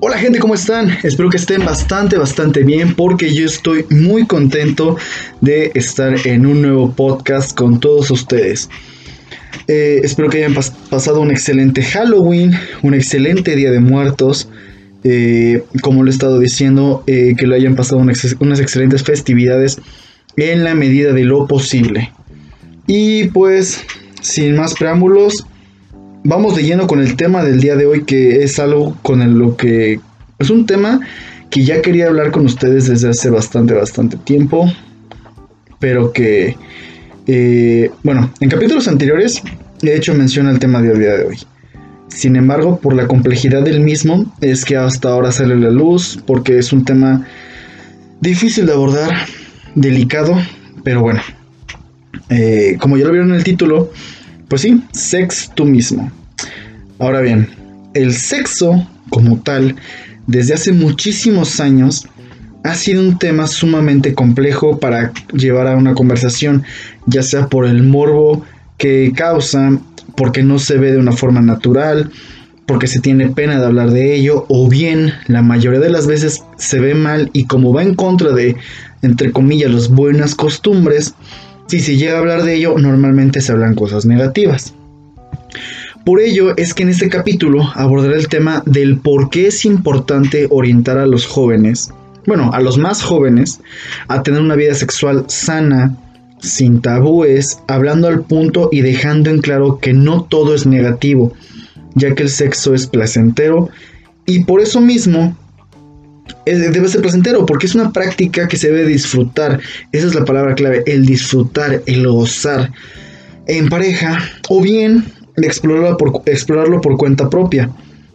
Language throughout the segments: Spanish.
Hola gente, ¿cómo están? Espero que estén bastante, bastante bien porque yo estoy muy contento de estar en un nuevo podcast con todos ustedes. Eh, espero que hayan pasado un excelente Halloween, un excelente Día de Muertos. Eh, como lo he estado diciendo, eh, que lo hayan pasado unas excelentes festividades en la medida de lo posible. Y pues, sin más preámbulos, vamos de lleno con el tema del día de hoy, que es algo con lo que es un tema que ya quería hablar con ustedes desde hace bastante, bastante tiempo, pero que, eh, bueno, en capítulos anteriores he hecho mención al tema del día de hoy. Sin embargo, por la complejidad del mismo, es que hasta ahora sale la luz, porque es un tema difícil de abordar, delicado, pero bueno, eh, como ya lo vieron en el título, pues sí, sex tú mismo. Ahora bien, el sexo como tal, desde hace muchísimos años, ha sido un tema sumamente complejo para llevar a una conversación, ya sea por el morbo que causa, porque no se ve de una forma natural, porque se tiene pena de hablar de ello, o bien la mayoría de las veces se ve mal y como va en contra de, entre comillas, las buenas costumbres, si se llega a hablar de ello, normalmente se hablan cosas negativas. Por ello es que en este capítulo abordaré el tema del por qué es importante orientar a los jóvenes, bueno, a los más jóvenes, a tener una vida sexual sana, sin tabúes, hablando al punto y dejando en claro que no todo es negativo, ya que el sexo es placentero y por eso mismo debe ser placentero porque es una práctica que se debe disfrutar. Esa es la palabra clave, el disfrutar, el gozar en pareja o bien explorarlo por, explorarlo por cuenta propia.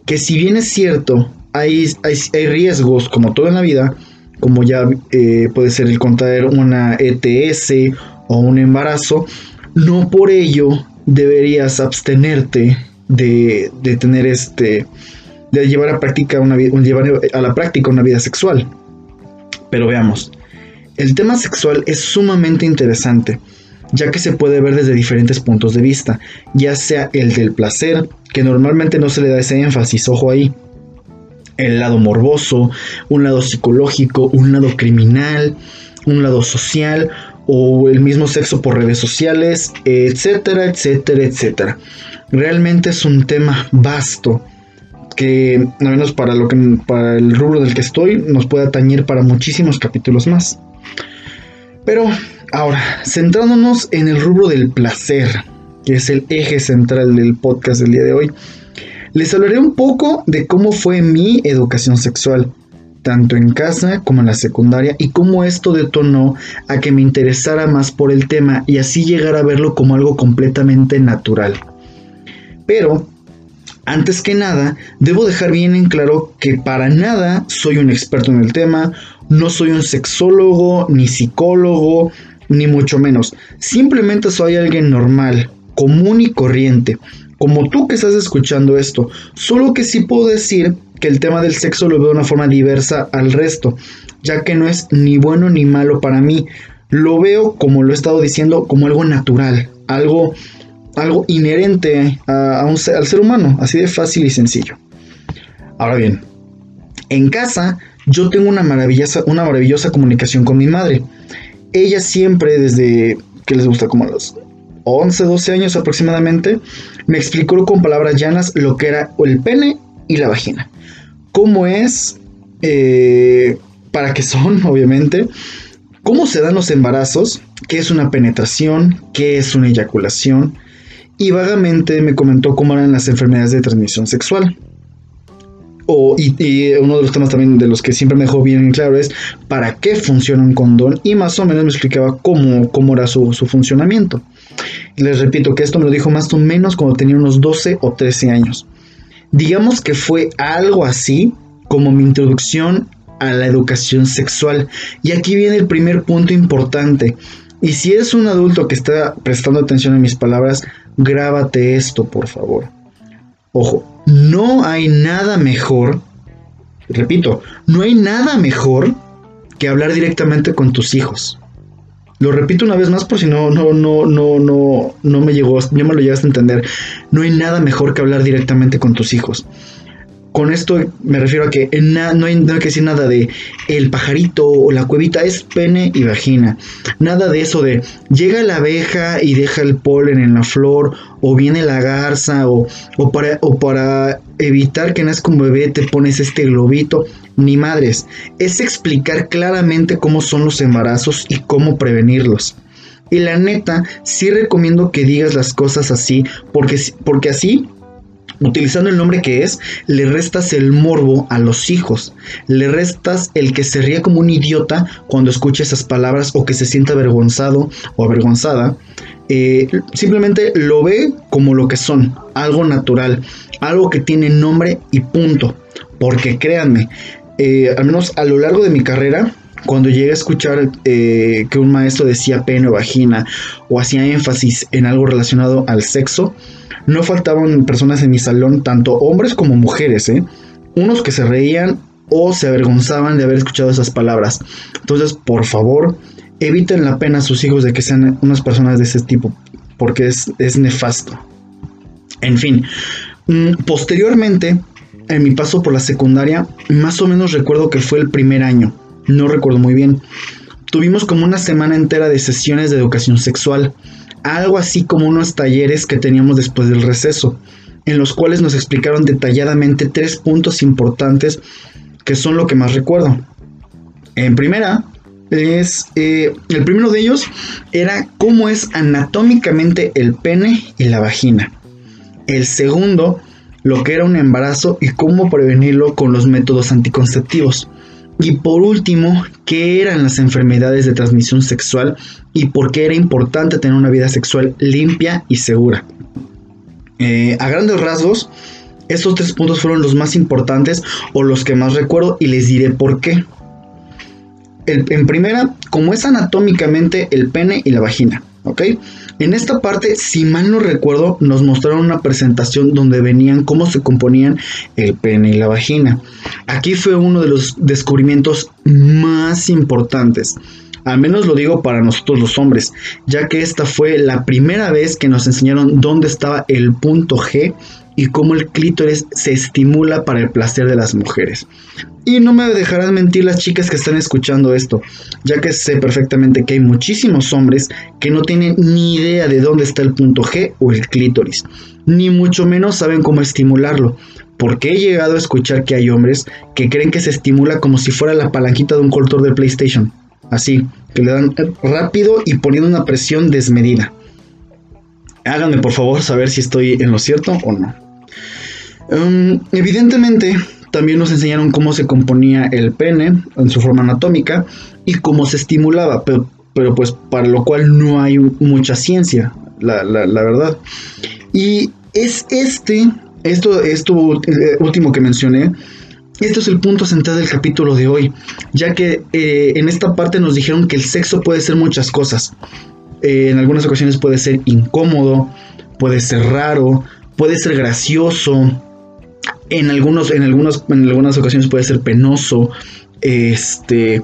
Que si bien es cierto, hay, hay, riesgos como todo en la vida, como ya eh, puede ser el contraer una ETS o un embarazo, no por ello deberías abstenerte de, de tener este de llevar a, práctica una, llevar a la práctica una vida sexual. Pero veamos, el tema sexual es sumamente interesante, ya que se puede ver desde diferentes puntos de vista, ya sea el del placer, que normalmente no se le da ese énfasis, ojo ahí, el lado morboso, un lado psicológico, un lado criminal, un lado social o el mismo sexo por redes sociales, etcétera, etcétera, etcétera. Realmente es un tema vasto que, al menos para, lo que, para el rubro del que estoy, nos puede atañir para muchísimos capítulos más. Pero ahora, centrándonos en el rubro del placer, que es el eje central del podcast del día de hoy, les hablaré un poco de cómo fue mi educación sexual, tanto en casa como en la secundaria, y cómo esto detonó a que me interesara más por el tema y así llegar a verlo como algo completamente natural. Pero antes que nada, debo dejar bien en claro que para nada soy un experto en el tema, no soy un sexólogo, ni psicólogo, ni mucho menos. Simplemente soy alguien normal, común y corriente, como tú que estás escuchando esto. Solo que sí puedo decir que el tema del sexo lo veo de una forma diversa al resto, ya que no es ni bueno ni malo para mí. Lo veo, como lo he estado diciendo, como algo natural, algo algo inherente al ser humano, así de fácil y sencillo. Ahora bien, en casa yo tengo una maravillosa, una maravillosa comunicación con mi madre. Ella siempre, desde que les gusta como a los 11, 12 años aproximadamente, me explicó con palabras llanas lo que era el pene y la vagina. Cómo es, eh, para qué son, obviamente, cómo se dan los embarazos, qué es una penetración, qué es una eyaculación, y vagamente me comentó cómo eran las enfermedades de transmisión sexual. O, y, uno de los temas también de los que siempre me dejó bien claro es para qué funciona un condón y más o menos me explicaba cómo, cómo era su, su funcionamiento. les repito que esto me lo dijo más o menos cuando tenía unos 12 o 13 años. Digamos que fue algo así como mi introducción a la educación sexual. Y aquí viene el primer punto importante. Y si eres un adulto que está prestando atención a mis palabras, grábate esto, por favor. Ojo, no hay nada mejor, repito, no hay nada mejor que hablar directamente con tus hijos. Lo repito una vez más por si no, no, no, no, no, no me llegó, no me lo llegaste a entender. No hay nada mejor que hablar directamente con tus hijos. Con esto me refiero a que no, hay, que decir nada de el pajarito o la cuevita, es pene y vagina. Nada de eso de llega la abeja y deja el polen en la flor, o viene la garza, o, para, o para evitar que nazca un bebé te pones este globito. Ni madres, es explicar claramente cómo son los embarazos y cómo prevenirlos. Y la neta, sí recomiendo que digas las cosas así, porque, porque así Utilizando el nombre que es, le restas el morbo a los hijos. Le restas el que se ría como un idiota cuando escucha esas palabras o que se sienta avergonzado o avergonzada. Eh, simplemente lo ve como lo que son, algo natural, algo que tiene nombre y punto. Porque créanme, eh, al menos a lo largo de mi carrera, cuando llegué a escuchar eh, que un maestro decía pene o vagina o hacía énfasis en algo relacionado al sexo, no faltaban personas en mi salón, tanto hombres como mujeres, ¿eh? Unos que se reían o se avergonzaban de haber escuchado esas palabras. Entonces, por favor, eviten la pena a sus hijos de que sean unas personas de ese tipo, porque es, es nefasto. En fin, mm, posteriormente, en mi paso por la secundaria, más o menos recuerdo que fue el primer año, no recuerdo muy bien. Tuvimos como una semana entera de sesiones de educación sexual algo así como unos talleres que teníamos después del receso, en los cuales nos explicaron detalladamente tres puntos importantes que son lo que más recuerdo. En primera, es eh, el primero de ellos era cómo es anatómicamente el pene y la vagina. El segundo, lo que era un embarazo y cómo prevenirlo con los métodos anticonceptivos. Y por último, qué eran las enfermedades de transmisión sexual y por qué era importante tener una vida sexual limpia y segura. Eh, a grandes rasgos, estos tres puntos fueron los más importantes o los que más recuerdo y les diré por qué. en primera, como es anatómicamente el pene y la vagina, En esta parte, si mal no recuerdo, nos mostraron una presentación donde venían cómo se componían el pene y la vagina. Aquí fue uno de los descubrimientos más importantes. Al menos lo digo para nosotros los hombres, ya que esta fue la primera vez que nos enseñaron dónde estaba el punto G y cómo el clítoris se estimula para el placer de las mujeres. Y no me dejarán mentir las chicas que están escuchando esto, ya que sé perfectamente que hay muchísimos hombres que no tienen ni idea de dónde está el punto G o el clítoris, ni mucho menos saben cómo estimularlo. Porque he llegado a escuchar que hay hombres que creen que se estimula como si fuera la palanquita de un control de PlayStation. Así, que le dan rápido y poniendo una presión desmedida. Háganme por favor saber si estoy en lo cierto o no. Um, evidentemente, también nos enseñaron cómo se componía el pene en su forma anatómica y cómo se estimulaba, pero, pero pues para lo cual no hay mucha ciencia, la, verdad. Y es este, esto, esto eh, último que mencioné, esto es el punto central del capítulo de hoy, ya que eh, en esta parte nos dijeron que el sexo puede ser muchas cosas. Eh, en algunas ocasiones puede ser incómodo, puede ser raro, puede ser gracioso, en, algunos, en, en algunas ocasiones puede ser penoso, este,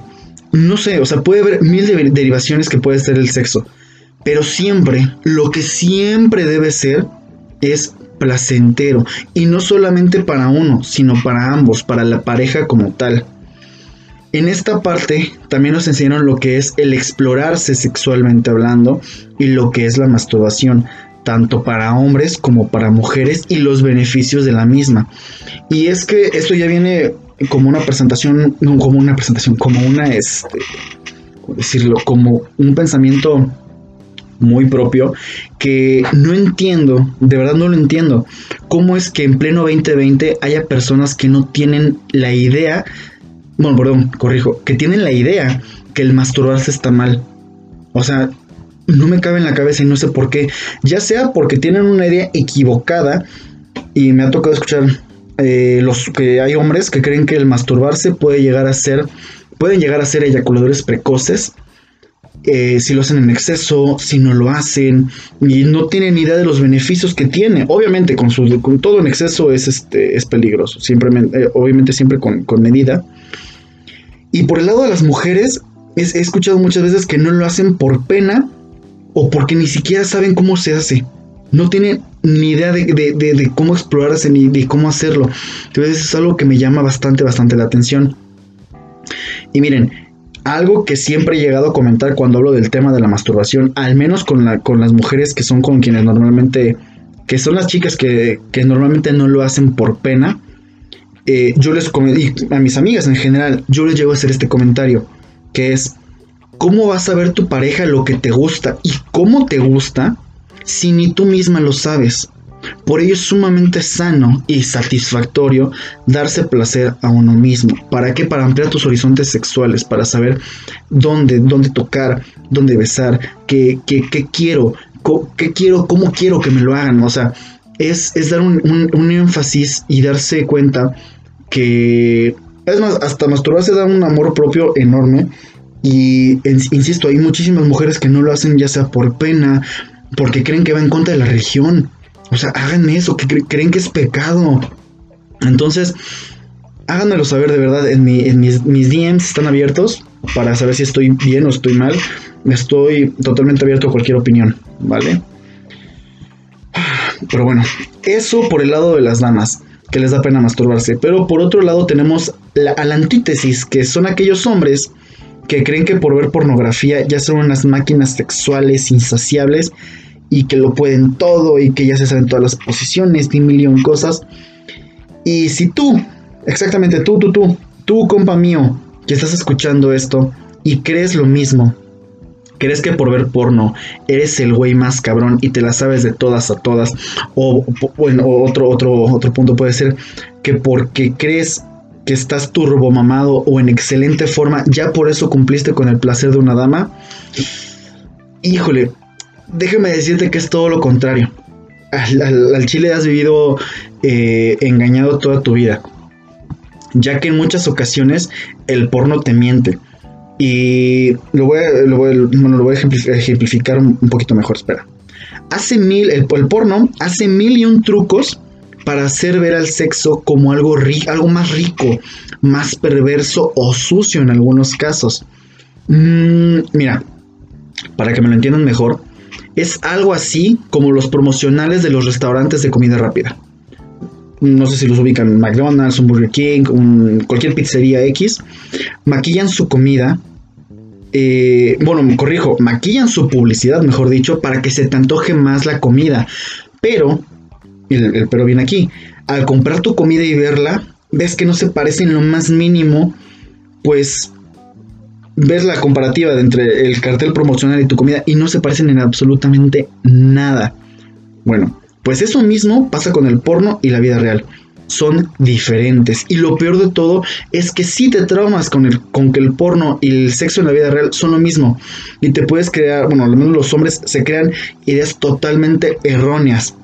no sé, o sea, puede haber mil derivaciones que puede ser el sexo, pero siempre, lo que siempre debe ser es placentero, y no solamente para uno, sino para ambos, para la pareja como tal. En esta parte también nos enseñaron lo que es el explorarse sexualmente hablando y lo que es la masturbación tanto para hombres como para mujeres y los beneficios de la misma. Y es que esto ya viene como una presentación, no como una presentación, como una, este, decirlo? Como un pensamiento muy propio que no entiendo, de verdad no lo entiendo, cómo es que en pleno 2020 haya personas que no tienen la idea, bueno, perdón, corrijo, que tienen la idea que el masturbarse está mal. O sea, no me cabe en la cabeza y no sé por qué. Ya sea porque tienen una idea equivocada y me ha tocado escuchar eh, los que hay hombres que creen que el masturbarse puede llegar a ser, pueden llegar a ser eyaculadores precoces. Eh, si lo hacen en exceso, si no lo hacen y no tienen idea de los beneficios que tiene. Obviamente con, su, con todo en exceso es, este, es peligroso, siempre, eh, obviamente siempre con, con, medida. Y por el lado de las mujeres, he escuchado muchas veces que no lo hacen por pena o porque ni siquiera saben cómo se hace. No tienen ni idea de, cómo explorarse ni de cómo hacerlo. Entonces es algo que me llama bastante, bastante la atención. Y miren, algo que siempre he llegado a comentar cuando hablo del tema de la masturbación, al menos con, la, con las mujeres que son con quienes normalmente, que son las chicas que, que normalmente no lo hacen por pena, eh, yo les y a mis amigas en general, yo les llego a hacer este comentario, que es, ¿cómo vas a ver tu pareja lo que te gusta y cómo te gusta si ni tú misma lo sabes? Por ello es sumamente sano y satisfactorio darse placer a uno mismo. ¿Para qué? Para ampliar tus horizontes sexuales, para saber dónde, dónde tocar, dónde besar, qué, qué, qué quiero, qué quiero, cómo quiero que me lo hagan. O sea, es, dar un, énfasis y darse cuenta que, es más, hasta masturbarse da un amor propio enorme. Y insisto, hay muchísimas mujeres que no lo hacen ya sea por pena, porque creen que va en contra de la religión. O sea, háganme eso, que creen que es pecado. Entonces, háganmelo saber de verdad. En, mis, mis, DMs están abiertos para saber si estoy bien o estoy mal. Estoy totalmente abierto a cualquier opinión, ¿vale? Pero bueno, eso por el lado de las damas, que les da pena masturbarse. Pero por otro lado tenemos la, a la antítesis, que son aquellos hombres que creen que por ver pornografía ya son unas máquinas sexuales insaciables y que lo pueden todo y que ya se saben todas las posiciones y millón cosas. Y si tú, exactamente tú, tú, tú, tú, compa mío, que estás escuchando esto y crees lo mismo, crees que por ver porno eres el güey más cabrón y te la sabes de todas a todas, o bueno, otro, otro, otro punto puede ser que porque crees que estás turbo mamado o en excelente forma, ya por eso cumpliste con el placer de una dama. Híjole, déjame decirte que es todo lo contrario. Al, chile has vivido eh, engañado toda tu vida. Ya que en muchas ocasiones el porno te miente. Y lo voy a, lo voy, a ejemplificar un poquito mejor, espera. Hace mil, el, porno hace mil y un trucos para hacer ver al sexo como algo, algo más rico, más perverso o sucio en algunos casos. Mm, mira, para que me lo entiendan mejor, es algo así como los promocionales de los restaurantes de comida rápida. No sé si los ubican McDonald's, un Burger King, cualquier pizzería X. Maquillan su comida. Eh, bueno, me corrijo, maquillan su publicidad, mejor dicho, para que se te antoje más la comida. Pero, el, pero viene aquí, al comprar tu comida y verla, ves que no se parece en lo más mínimo, pues ves la comparativa entre el cartel promocional y tu comida y no se parecen en absolutamente nada. Bueno, pues eso mismo pasa con el porno y la vida real. Son diferentes. Y lo peor de todo es que si te traumas con, el, con que el porno y el sexo en la vida real son lo mismo. Y te puedes crear, bueno, al menos los hombres se crean ideas totalmente erróneas.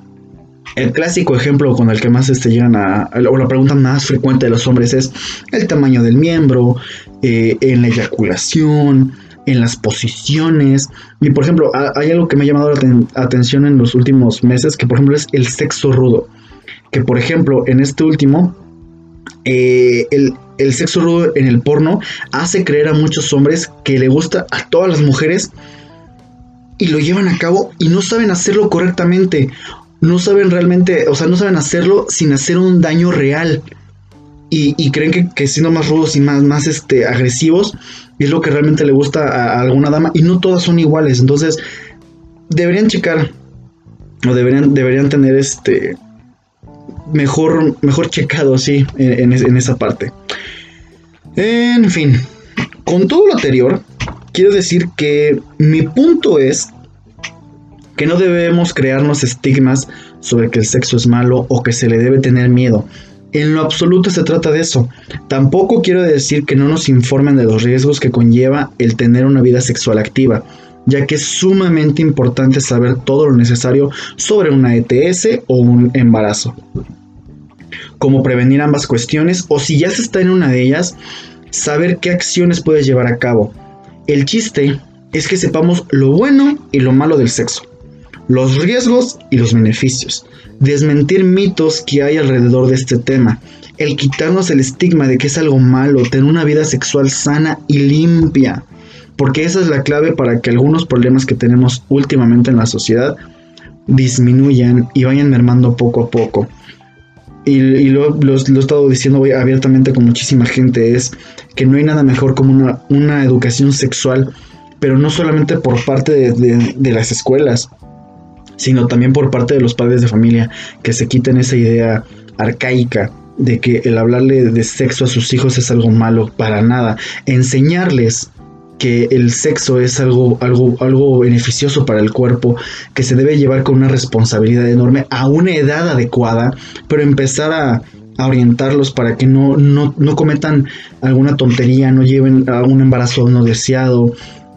El clásico ejemplo con el que más este, llegan a, o la pregunta más frecuente de los hombres es el tamaño del miembro, eh, en la eyaculación, en las posiciones. Y por ejemplo, hay algo que me ha llamado la atención en los últimos meses, que por ejemplo es el sexo rudo. Que por ejemplo, en este último, eh, el, el sexo rudo en el porno hace creer a muchos hombres que le gusta a todas las mujeres y lo llevan a cabo y no saben hacerlo correctamente no saben realmente, o sea, no saben hacerlo sin hacer un daño real. Y, creen que, siendo más rudos y más, más este, agresivos es lo que realmente le gusta a, alguna dama. Y no todas son iguales. Entonces, deberían checar. O deberían, deberían tener este. Mejor, mejor checado, sí, en, en esa parte. En fin, con todo lo anterior, quiero decir que mi punto es que no debemos crearnos estigmas sobre que el sexo es malo o que se le debe tener miedo. En lo absoluto se trata de eso. Tampoco quiero decir que no nos informen de los riesgos que conlleva el tener una vida sexual activa, ya que es sumamente importante saber todo lo necesario sobre una ETS o un embarazo. Cómo prevenir ambas cuestiones o si ya se está en una de ellas, saber qué acciones puedes llevar a cabo. El chiste es que sepamos lo bueno y lo malo del sexo los riesgos y los beneficios, desmentir mitos que hay alrededor de este tema, el quitarnos el estigma de que es algo malo, tener una vida sexual sana y limpia, porque esa es la clave para que algunos problemas que tenemos últimamente en la sociedad disminuyan y vayan mermando poco a poco. Y, lo, he estado diciendo abiertamente con muchísima gente, es que no hay nada mejor como una, educación sexual, pero no solamente por parte de, las escuelas, sino también por parte de los padres de familia, que se quiten esa idea arcaica de que el hablarle de sexo a sus hijos es algo malo, para nada. Enseñarles que el sexo es algo, algo, algo beneficioso para el cuerpo, que se debe llevar con una responsabilidad enorme a una edad adecuada, pero empezar a, orientarlos para que no, no, no, cometan alguna tontería, no lleven a un embarazo no deseado,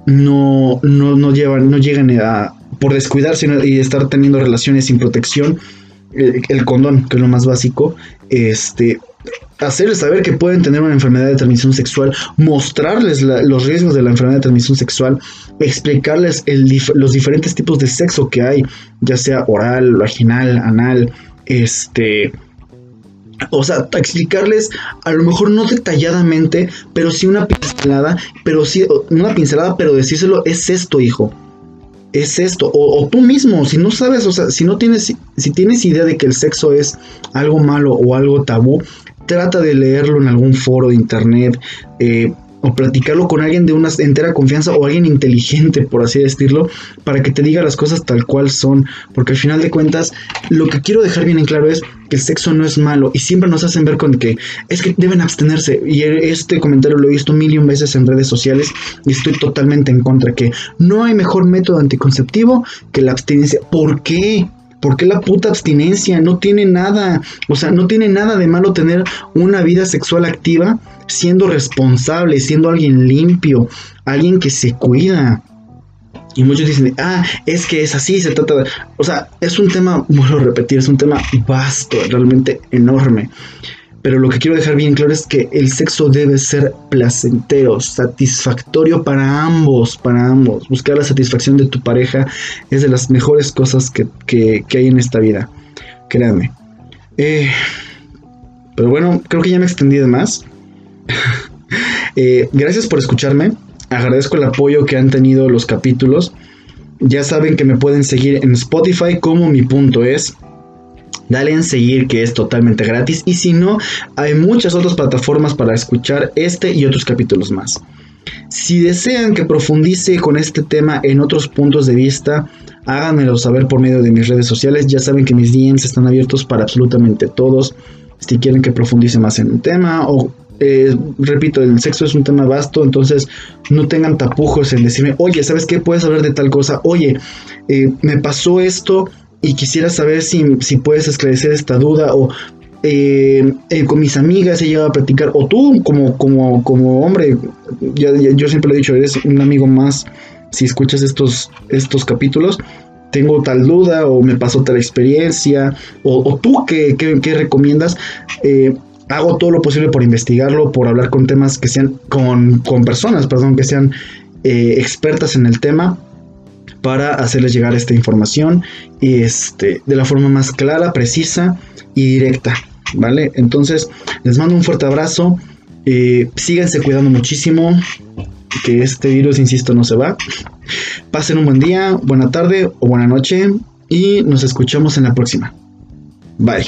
no, no, no, llevan, no lleguen a, por descuidarse y estar teniendo relaciones sin protección, el, el condón, que es lo más básico, este, hacerles saber que pueden tener una enfermedad de transmisión sexual, mostrarles los riesgos de la enfermedad de transmisión sexual, explicarles los diferentes tipos de sexo que hay, ya sea oral, vaginal, anal, este... O sea, explicarles, a lo mejor no detalladamente, pero sí una pincelada, pero sí una pincelada, pero decírselo, es esto, hijo es esto, o, tú mismo, si no sabes, o sea, si no tienes, si tienes idea de que el sexo es algo malo o algo tabú, trata de leerlo en algún foro de internet eh, o platicarlo con alguien de una entera confianza o alguien inteligente, por así decirlo, para que te diga las cosas tal cual son. Porque al final de cuentas, lo que quiero dejar bien en claro es que el sexo no es malo y siempre nos hacen ver con que es que deben abstenerse. Y este comentario lo he visto mil y un veces en redes sociales y estoy totalmente en contra que no hay mejor método anticonceptivo que la abstinencia. ¿Por qué? ¿Por qué la puta abstinencia? No tiene nada, o sea, no tiene nada de malo tener una vida sexual activa siendo responsable, siendo alguien limpio, alguien que se cuida. Y muchos dicen, ah, es que es así, se trata de... O sea, es un tema, vuelvo a repetir, es un tema vasto, realmente enorme. Pero lo que quiero dejar bien claro es que el sexo debe ser placentero, satisfactorio para ambos, para ambos. Buscar la satisfacción de tu pareja es de las mejores cosas que, hay en esta vida. Créanme. Eh, pero bueno, creo que ya me extendí de más. Eh, gracias por escucharme. Agradezco el apoyo que han tenido los capítulos. Ya saben que me pueden seguir en Spotify como mi punto es dale en seguir que es totalmente gratis y si no, hay muchas otras plataformas para escuchar este y otros capítulos más. Si desean que profundice con este tema en otros puntos de vista, háganmelo saber por medio de mis redes sociales. Ya saben que mis DMs están abiertos para absolutamente todos. Si quieren que profundice más en un tema o eh, repito, el sexo es un tema vasto, entonces no tengan tapujos en decirme, oye, ¿sabes qué? Puedes hablar de tal cosa, oye, eh, me pasó esto, y quisiera saber si, puedes esclarecer esta duda o eh, eh, con mis amigas he llegado a platicar o tú como, como, como hombre, yo siempre lo he dicho, eres un amigo más si escuchas estos, estos capítulos. Tengo tal duda o me pasó tal experiencia o, tú qué, recomiendas. Eh, hago todo lo posible por investigarlo, por hablar con temas que sean, con, con personas, perdón, que sean expertas en el tema para hacerles llegar esta información este, de la forma más clara, precisa y directa. ¿Vale? Entonces, les mando un fuerte abrazo. Eh, síganse cuidando muchísimo. Que este virus, insisto, no se va. Pasen un buen día, buena tarde o buena noche. Y nos escuchamos en la próxima. Bye.